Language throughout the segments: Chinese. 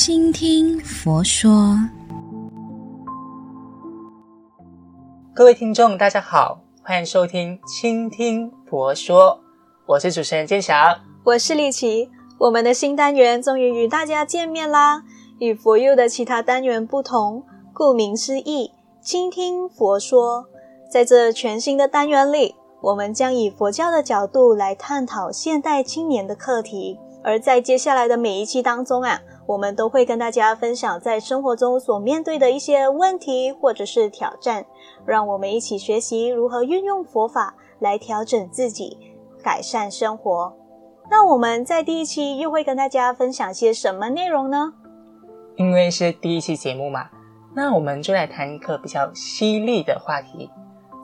倾听佛说，各位听众，大家好，欢迎收听倾听佛说，我是主持人建祥，我是丽琪，我们的新单元终于与大家见面啦！与佛佑的其他单元不同，顾名思义，倾听佛说，在这全新的单元里，我们将以佛教的角度来探讨现代青年的课题。而在接下来的每一期当中啊，我们都会跟大家分享在生活中所面对的一些问题或者是挑战，让我们一起学习如何运用佛法来调整自己，改善生活。那我们在第一期又会跟大家分享些什么内容呢？因为是第一期节目嘛，那我们就来谈一个比较犀利的话题。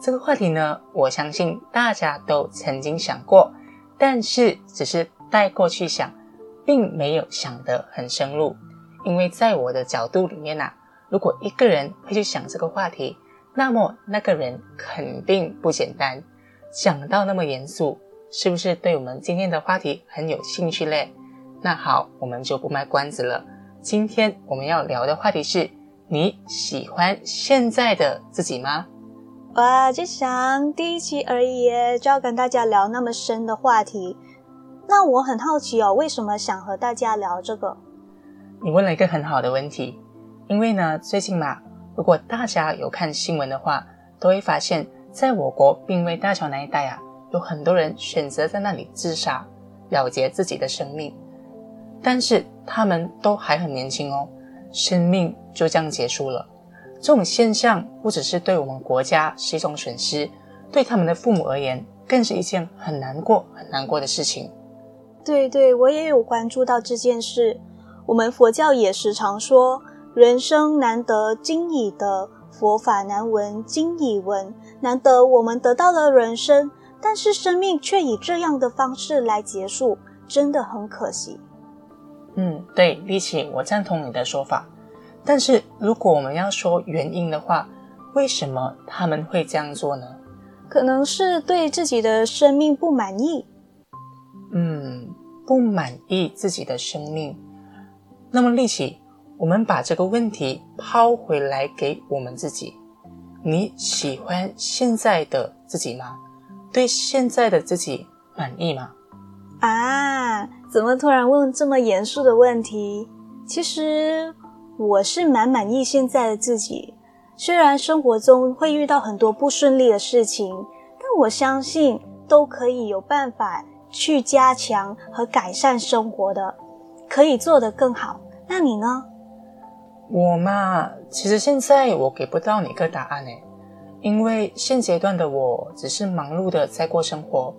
这个话题呢，我相信大家都曾经想过，但是只是。带过去想，并没有想得很深入，因为在我的角度里面啊，如果一个人会去想这个话题，那么那个人肯定不简单。讲到那么严肃，是不是对我们今天的话题很有兴趣嘞？那好，我们就不卖关子了。今天我们要聊的话题是：你喜欢现在的自己吗？哇，就想第一期而已，就要跟大家聊那么深的话题。那我很好奇哦，为什么想和大家聊这个？你问了一个很好的问题，因为呢，最近嘛，如果大家有看新闻的话，都会发现，在我国槟威大桥那一带啊，有很多人选择在那里自杀，了结自己的生命。但是他们都还很年轻哦，生命就这样结束了。这种现象不只是对我们国家是一种损失，对他们的父母而言，更是一件很难过、很难过的事情。对对，我也有关注到这件事。我们佛教也时常说，人生难得今已得，佛法难闻今已闻。难得我们得到了人生，但是生命却以这样的方式来结束，真的很可惜。嗯，对，丽琪，我赞同你的说法。但是如果我们要说原因的话，为什么他们会这样做呢？可能是对自己的生命不满意。嗯，不满意自己的生命。那么，立起，我们把这个问题抛回来给我们自己：你喜欢现在的自己吗？对现在的自己满意吗？啊，怎么突然问这么严肃的问题？其实我是蛮满意现在的自己，虽然生活中会遇到很多不顺利的事情，但我相信都可以有办法。去加强和改善生活的，可以做得更好。那你呢？我嘛，其实现在我给不到你一个答案诶，因为现阶段的我只是忙碌的在过生活，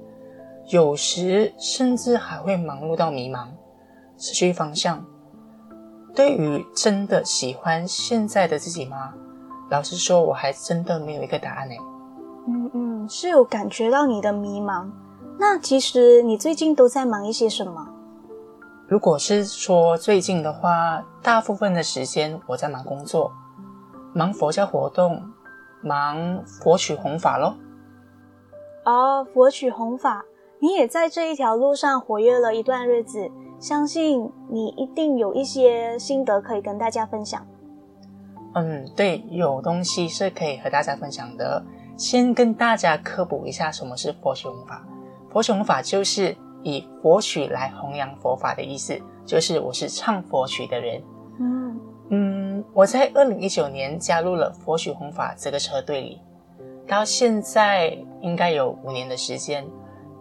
有时甚至还会忙碌到迷茫，失去方向。对于真的喜欢现在的自己吗？老实说，我还真的没有一个答案诶。嗯嗯，是有感觉到你的迷茫。那其实你最近都在忙一些什么？如果是说最近的话，大部分的时间我在忙工作，忙佛教活动，忙佛曲弘法咯。哦，佛曲弘法，你也在这一条路上活跃了一段日子，相信你一定有一些心得可以跟大家分享。嗯，对，有东西是可以和大家分享的。先跟大家科普一下什么是佛曲弘法。佛曲弘法就是以佛曲来弘扬佛法的意思，就是我是唱佛曲的人。嗯嗯，我在二零一九年加入了佛曲弘法这个车队里，到现在应该有五年的时间。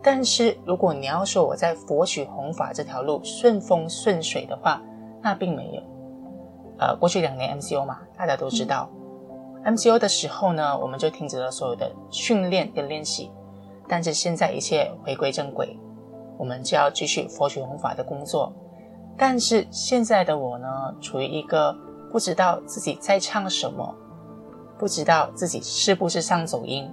但是如果你要说我在佛曲弘法这条路顺风顺水的话，那并没有。呃，过去两年 MCO 嘛，大家都知道，嗯，MCO 的时候呢，我们就停止了所有的训练跟练习。但是现在一切回归正轨，我们就要继续佛学弘法的工作。但是现在的我呢，处于一个不知道自己在唱什么，不知道自己是不是上走音。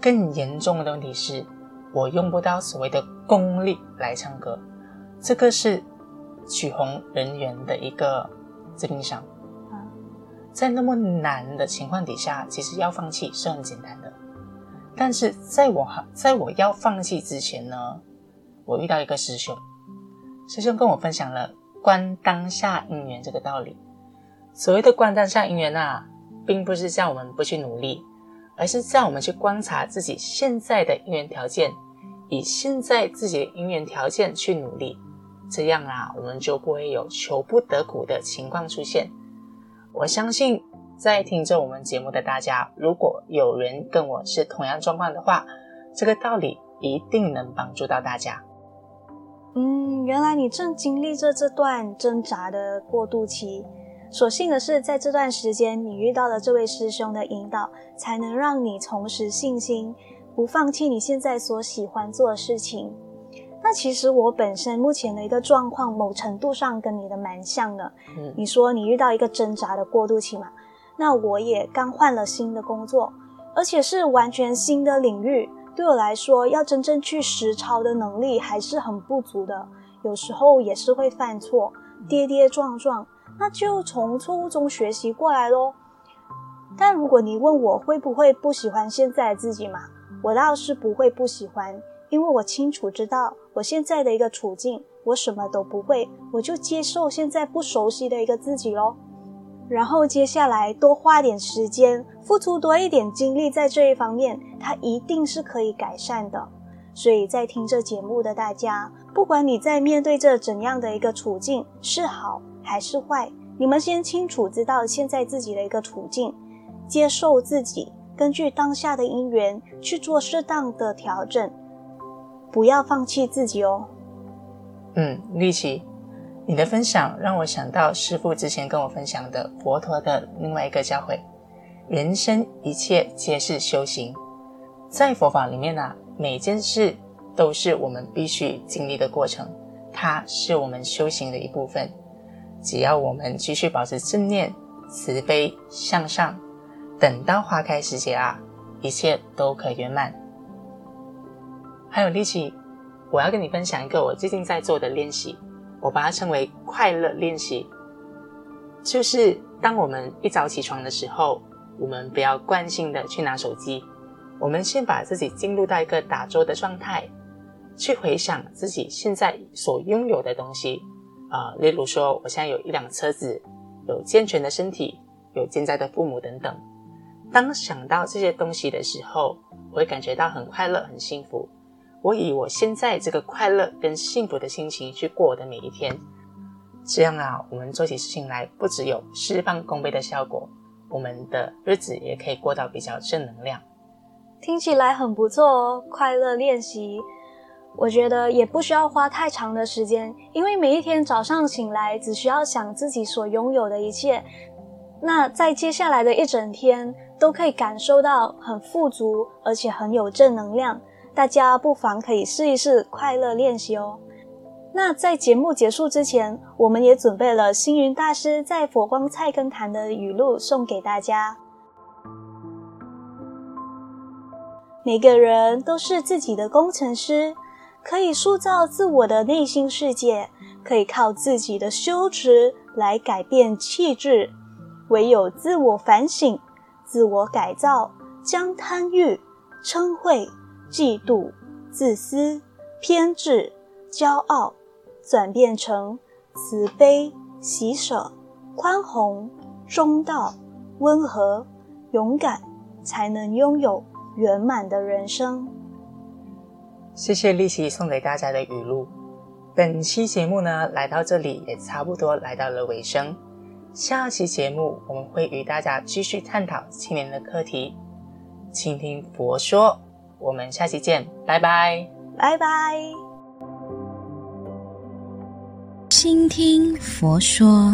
更严重的问题是，我用不到所谓的功力来唱歌，这个是曲红人员的一个致命伤。在那么难的情况底下，其实要放弃是很简单的。但是在我在我要放弃之前呢，我遇到一个师兄，师兄跟我分享了观当下因缘这个道理。所谓的观当下因缘啊，并不是叫我们不去努力，而是叫我们去观察自己现在的因缘条件，以现在自己的因缘条件去努力。这样啊，我们就不会有求不得苦的情况出现。我相信，在听着我们节目的大家，如果有人跟我是同样状况的话，这个道理一定能帮助到大家。嗯，原来你正经历着这段挣扎的过渡期。所幸的是，在这段时间，你遇到了这位师兄的引导，才能让你重拾信心，不放弃你现在所喜欢做的事情。那其实我本身目前的一个状况，某程度上跟你的蛮像的。嗯，你说你遇到一个挣扎的过渡期嘛？那我也刚换了新的工作，而且是完全新的领域，对我来说，要真正去实操的能力还是很不足的。有时候也是会犯错，跌跌撞撞，那就从错误中学习过来咯。但如果你问我会不会不喜欢现在的自己嘛？我倒是不会不喜欢。因为我清楚知道我现在的一个处境，我什么都不会，我就接受现在不熟悉的一个自己咯。然后接下来多花点时间，付出多一点精力在这一方面，它一定是可以改善的。所以在听这节目的大家，不管你在面对着怎样的一个处境，是好还是坏，你们先清楚知道现在自己的一个处境，接受自己，根据当下的因缘去做适当的调整。不要放弃自己哦。嗯，丽琪，你的分享让我想到师父之前跟我分享的佛陀的另外一个教诲：人生一切皆是修行。在佛法里面呢、每件事都是我们必须经历的过程，它是我们修行的一部分。只要我们继续保持正念、慈悲、向上，等到花开时节啊，一切都可圆满。还有力气，我要跟你分享一个我最近在做的练习，我把它称为快乐练习。就是当我们一早起床的时候，我们不要惯性的去拿手机，我们先把自己进入到一个打坐的状态，去回想自己现在所拥有的东西啊、例如说我现在有一辆车子，有健全的身体，有健在的父母等等。当想到这些东西的时候，我会感觉到很快乐，很幸福。我以我现在这个快乐跟幸福的心情去过我的每一天，这样啊，我们做起事情来不只有事半功倍的效果，我们的日子也可以过到比较正能量。听起来很不错哦，快乐练习，我觉得也不需要花太长的时间，因为每一天早上醒来，只需要想自己所拥有的一切，那在接下来的一整天都可以感受到很富足，而且很有正能量。大家不妨可以试一试快乐练习哦。那在节目结束之前，我们也准备了星云大师在佛光菜根谭的语录送给大家。每个人都是自己的工程师，可以塑造自我的内心世界，可以靠自己的修持来改变气质。唯有自我反省、自我改造，将贪欲、嗔恚。嫉妒、自私、偏执、骄傲，转变成慈悲、喜舍、宽宏、中道、温和、勇敢，才能拥有圆满的人生。谢谢丽琪送给大家的语录。本期节目呢，来到这里也差不多来到了尾声。下期节目我们会与大家继续探讨青年的课题，倾听佛说。我们下期见，拜拜，拜拜。倾听佛说。